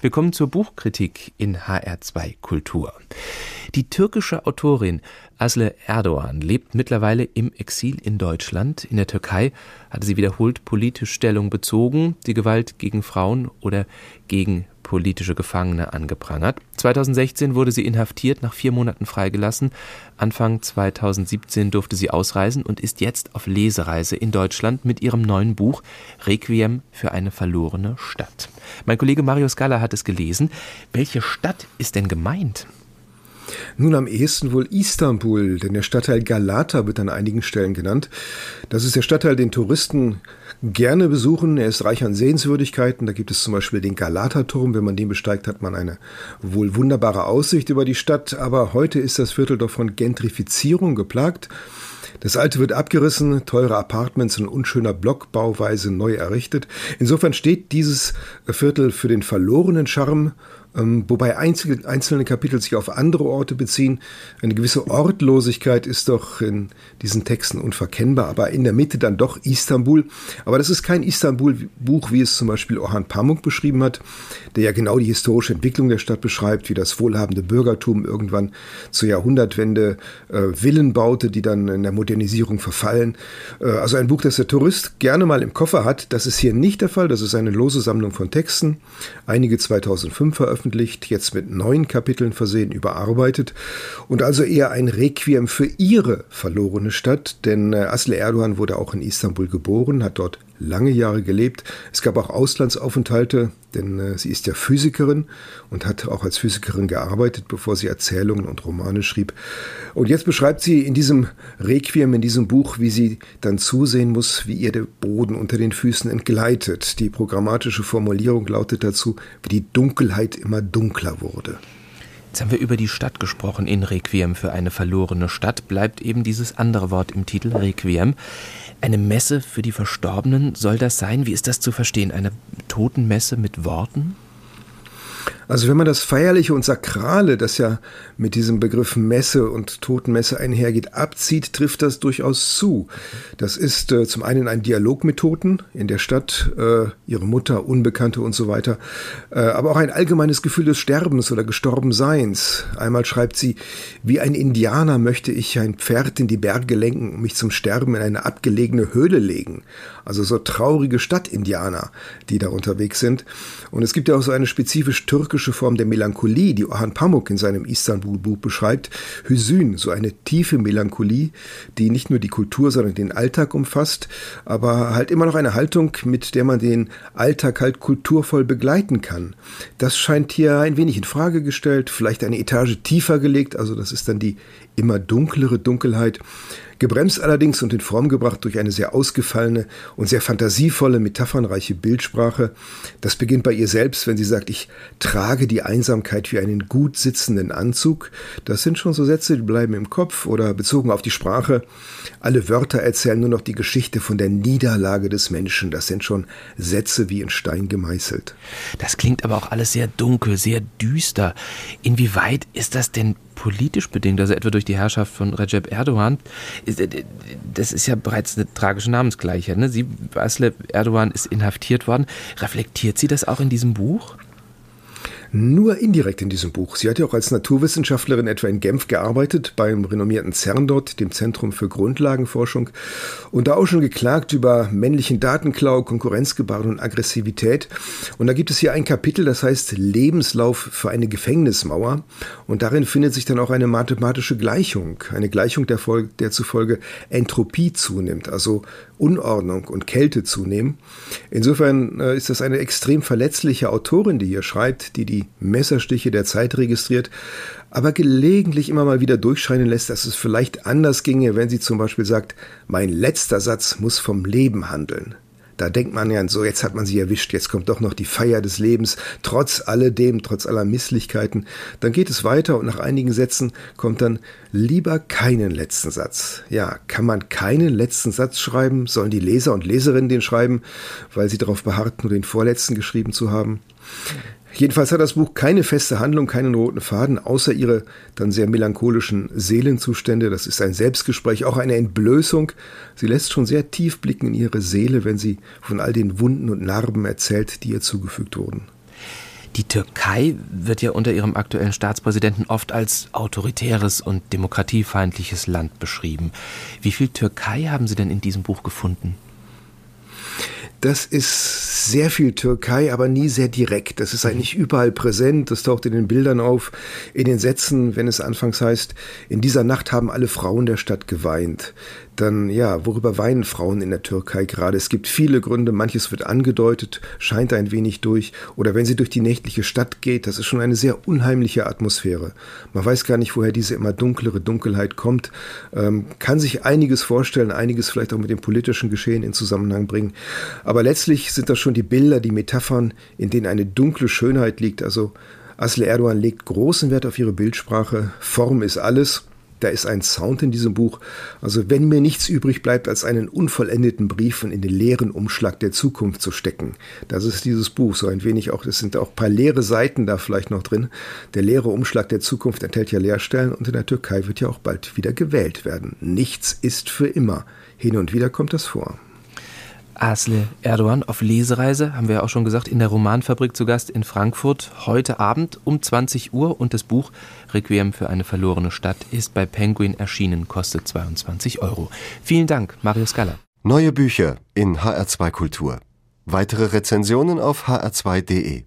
Willkommen zur Buchkritik in HR2 Kultur. Die türkische Autorin Asle Erdogan lebt mittlerweile im Exil in Deutschland. In der Türkei hatte sie wiederholt politisch Stellung bezogen, die Gewalt gegen Frauen oder gegen politische Gefangene angeprangert. 2016 wurde sie inhaftiert, nach vier Monaten freigelassen. Anfang 2017 durfte sie ausreisen und ist jetzt auf Lesereise in Deutschland mit ihrem neuen Buch Requiem für eine verlorene Stadt. Mein Kollege Mario Scala hat es gelesen. Welche Stadt ist denn gemeint? Nun am ehesten wohl Istanbul, denn der Stadtteil Galata wird an einigen Stellen genannt. Das ist der Stadtteil, den Touristen gerne besuchen. Er ist reich an Sehenswürdigkeiten. Da gibt es zum Beispiel den Galata-Turm. Wenn man den besteigt, hat man eine wohl wunderbare Aussicht über die Stadt. Aber heute ist das Viertel doch von Gentrifizierung geplagt. Das alte wird abgerissen, teure Apartments in unschöner Blockbauweise neu errichtet. Insofern steht dieses Viertel für den verlorenen Charme ähm, wobei einzelne Kapitel sich auf andere Orte beziehen. Eine gewisse Ortlosigkeit ist doch in diesen Texten unverkennbar, aber in der Mitte dann doch Istanbul. Aber das ist kein Istanbul-Buch, wie es zum Beispiel Orhan Pamuk beschrieben hat, der ja genau die historische Entwicklung der Stadt beschreibt, wie das wohlhabende Bürgertum irgendwann zur Jahrhundertwende äh, Villen baute, die dann in der Modernisierung verfallen. Äh, also ein Buch, das der Tourist gerne mal im Koffer hat. Das ist hier nicht der Fall. Das ist eine lose Sammlung von Texten, einige 2005 veröffentlicht veröffentlicht, jetzt mit neun Kapiteln versehen, überarbeitet. Und also eher ein Requiem für ihre verlorene Stadt, denn äh, Asle Erdogan wurde auch in Istanbul geboren, hat dort lange Jahre gelebt. Es gab auch Auslandsaufenthalte, denn äh, sie ist ja Physikerin und hat auch als Physikerin gearbeitet, bevor sie Erzählungen und Romane schrieb. Und jetzt beschreibt sie in diesem Requiem, in diesem Buch, wie sie dann zusehen muss, wie ihr der Boden unter den Füßen entgleitet. Die programmatische Formulierung lautet dazu, wie die Dunkelheit immer dunkler wurde. Jetzt haben wir über die Stadt gesprochen in Requiem für eine verlorene Stadt. Bleibt eben dieses andere Wort im Titel Requiem. Eine Messe für die Verstorbenen soll das sein? Wie ist das zu verstehen? Eine Totenmesse mit Worten? Also wenn man das Feierliche und Sakrale, das ja mit diesem Begriff Messe und Totenmesse einhergeht, abzieht, trifft das durchaus zu. Das ist äh, zum einen ein Dialog mit Toten in der Stadt, äh, ihre Mutter, Unbekannte und so weiter, äh, aber auch ein allgemeines Gefühl des Sterbens oder Gestorbenseins. Einmal schreibt sie, wie ein Indianer möchte ich ein Pferd in die Berge lenken und mich zum Sterben in eine abgelegene Höhle legen. Also so traurige Stadtindianer, die da unterwegs sind. Und es gibt ja auch so eine spezifisch türkische türkische Form der Melancholie, die Orhan Pamuk in seinem Istanbul-Buch beschreibt, Hüsün, so eine tiefe Melancholie, die nicht nur die Kultur, sondern den Alltag umfasst, aber halt immer noch eine Haltung, mit der man den Alltag halt kulturvoll begleiten kann. Das scheint hier ein wenig in Frage gestellt, vielleicht eine Etage tiefer gelegt, also das ist dann die immer dunklere Dunkelheit. Gebremst allerdings und in Form gebracht durch eine sehr ausgefallene und sehr fantasievolle, metaphernreiche Bildsprache. Das beginnt bei ihr selbst, wenn sie sagt, ich trage die Einsamkeit wie einen gut sitzenden Anzug. Das sind schon so Sätze, die bleiben im Kopf oder bezogen auf die Sprache. Alle Wörter erzählen nur noch die Geschichte von der Niederlage des Menschen. Das sind schon Sätze wie in Stein gemeißelt. Das klingt aber auch alles sehr dunkel, sehr düster. Inwieweit ist das denn politisch bedingt, also etwa durch die Herrschaft von Recep Erdogan, äh, das ist ja bereits eine tragische Namensgleichheit. Ne? Sie, Asle Erdogan ist inhaftiert worden. Reflektiert sie das auch in diesem Buch? Nur indirekt in diesem Buch. Sie hat ja auch als Naturwissenschaftlerin etwa in Genf gearbeitet, beim renommierten CERN dort, dem Zentrum für Grundlagenforschung, und da auch schon geklagt über männlichen Datenklau, Konkurrenzgebaren und Aggressivität. Und da gibt es hier ein Kapitel, das heißt Lebenslauf für eine Gefängnismauer. Und darin findet sich dann auch eine mathematische Gleichung, eine Gleichung, der, Folge, der zufolge Entropie zunimmt, also Unordnung und Kälte zunehmen. Insofern äh, ist das eine extrem verletzliche Autorin, die hier schreibt, die die Messerstiche der Zeit registriert, aber gelegentlich immer mal wieder durchscheinen lässt, dass es vielleicht anders ginge, wenn sie zum Beispiel sagt, mein letzter Satz muss vom Leben handeln. Da denkt man ja, so jetzt hat man sie erwischt, jetzt kommt doch noch die Feier des Lebens, trotz alledem, trotz aller Misslichkeiten. Dann geht es weiter und nach einigen Sätzen kommt dann lieber keinen letzten Satz. Ja, kann man keinen letzten Satz schreiben? Sollen die Leser und Leserinnen den schreiben, weil sie darauf beharrt, nur den vorletzten geschrieben zu haben? Jedenfalls hat das Buch keine feste Handlung, keinen roten Faden, außer ihre dann sehr melancholischen Seelenzustände. Das ist ein Selbstgespräch, auch eine Entblößung. Sie lässt schon sehr tief blicken in ihre Seele, wenn sie von all den Wunden und Narben erzählt, die ihr zugefügt wurden. Die Türkei wird ja unter ihrem aktuellen Staatspräsidenten oft als autoritäres und demokratiefeindliches Land beschrieben. Wie viel Türkei haben Sie denn in diesem Buch gefunden? Das ist sehr viel Türkei, aber nie sehr direkt. Das ist eigentlich überall präsent. Das taucht in den Bildern auf, in den Sätzen, wenn es anfangs heißt, in dieser Nacht haben alle Frauen der Stadt geweint dann ja, worüber weinen Frauen in der Türkei gerade? Es gibt viele Gründe, manches wird angedeutet, scheint ein wenig durch. Oder wenn sie durch die nächtliche Stadt geht, das ist schon eine sehr unheimliche Atmosphäre. Man weiß gar nicht, woher diese immer dunklere Dunkelheit kommt, ähm, kann sich einiges vorstellen, einiges vielleicht auch mit dem politischen Geschehen in Zusammenhang bringen. Aber letztlich sind das schon die Bilder, die Metaphern, in denen eine dunkle Schönheit liegt. Also Asle Erdogan legt großen Wert auf ihre Bildsprache. Form ist alles. Da ist ein Sound in diesem Buch. Also wenn mir nichts übrig bleibt, als einen unvollendeten Brief in den leeren Umschlag der Zukunft zu stecken. Das ist dieses Buch so ein wenig auch. Es sind auch ein paar leere Seiten da vielleicht noch drin. Der leere Umschlag der Zukunft enthält ja Leerstellen und in der Türkei wird ja auch bald wieder gewählt werden. Nichts ist für immer. Hin und wieder kommt das vor. Asle Erdogan auf Lesereise, haben wir ja auch schon gesagt, in der Romanfabrik zu Gast in Frankfurt heute Abend um 20 Uhr und das Buch Requiem für eine verlorene Stadt ist bei Penguin erschienen, kostet 22 Euro. Vielen Dank, Marius Galler. Neue Bücher in HR2 Kultur. Weitere Rezensionen auf hr2.de.